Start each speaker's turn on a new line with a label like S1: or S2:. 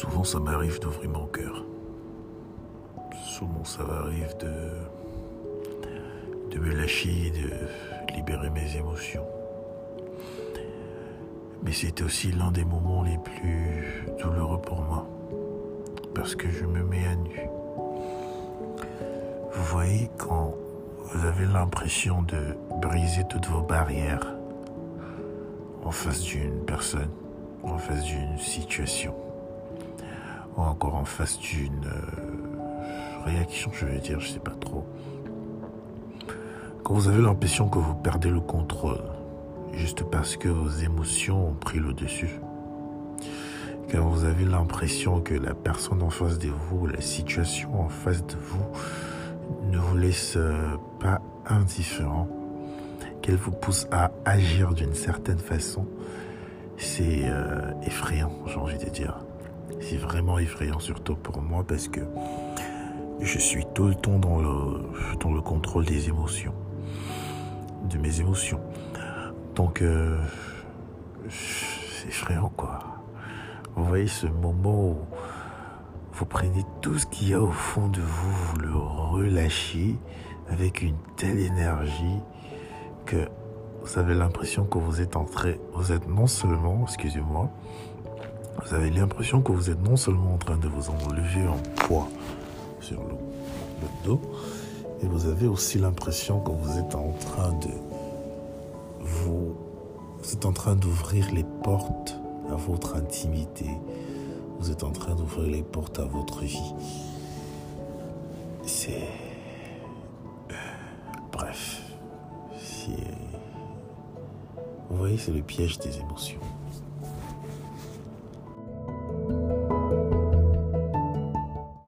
S1: Souvent, ça m'arrive d'ouvrir mon cœur. Souvent, ça m'arrive de, me lâcher, de libérer mes émotions. Mais c'était aussi l'un des moments les plus douloureux pour moi. Parce que je me mets à nu. Vous voyez, quand vous avez l'impression de briser toutes vos barrières en face d'une personne, en face d'une situation, encore en face d'une euh, réaction, je vais dire, je sais pas trop. Quand vous avez l'impression que vous perdez le contrôle, juste parce que vos émotions ont pris le dessus. Quand vous avez l'impression que la personne en face de vous, la situation en face de vous, ne vous laisse euh, pas indifférent, qu'elle vous pousse à agir d'une certaine façon, c'est euh, effrayant, j'ai envie de dire. C'est vraiment effrayant, surtout pour moi, parce que je suis tout le temps dans le, dans le contrôle des émotions, de mes émotions. Donc, euh, c'est effrayant, quoi. Vous voyez ce moment où vous prenez tout ce qu'il y a au fond de vous, vous le relâchez avec une telle énergie que vous avez l'impression que vous êtes entré, vous êtes non seulement, excusez-moi, vous avez l'impression que vous êtes non seulement en train de vous enlever en poids sur le, le dos, et vous avez aussi l'impression que vous êtes en train de vous, vous êtes en train d'ouvrir les portes à votre intimité. Vous êtes en train d'ouvrir les portes à votre vie. C'est... Bref. Vous voyez, c'est le piège des émotions.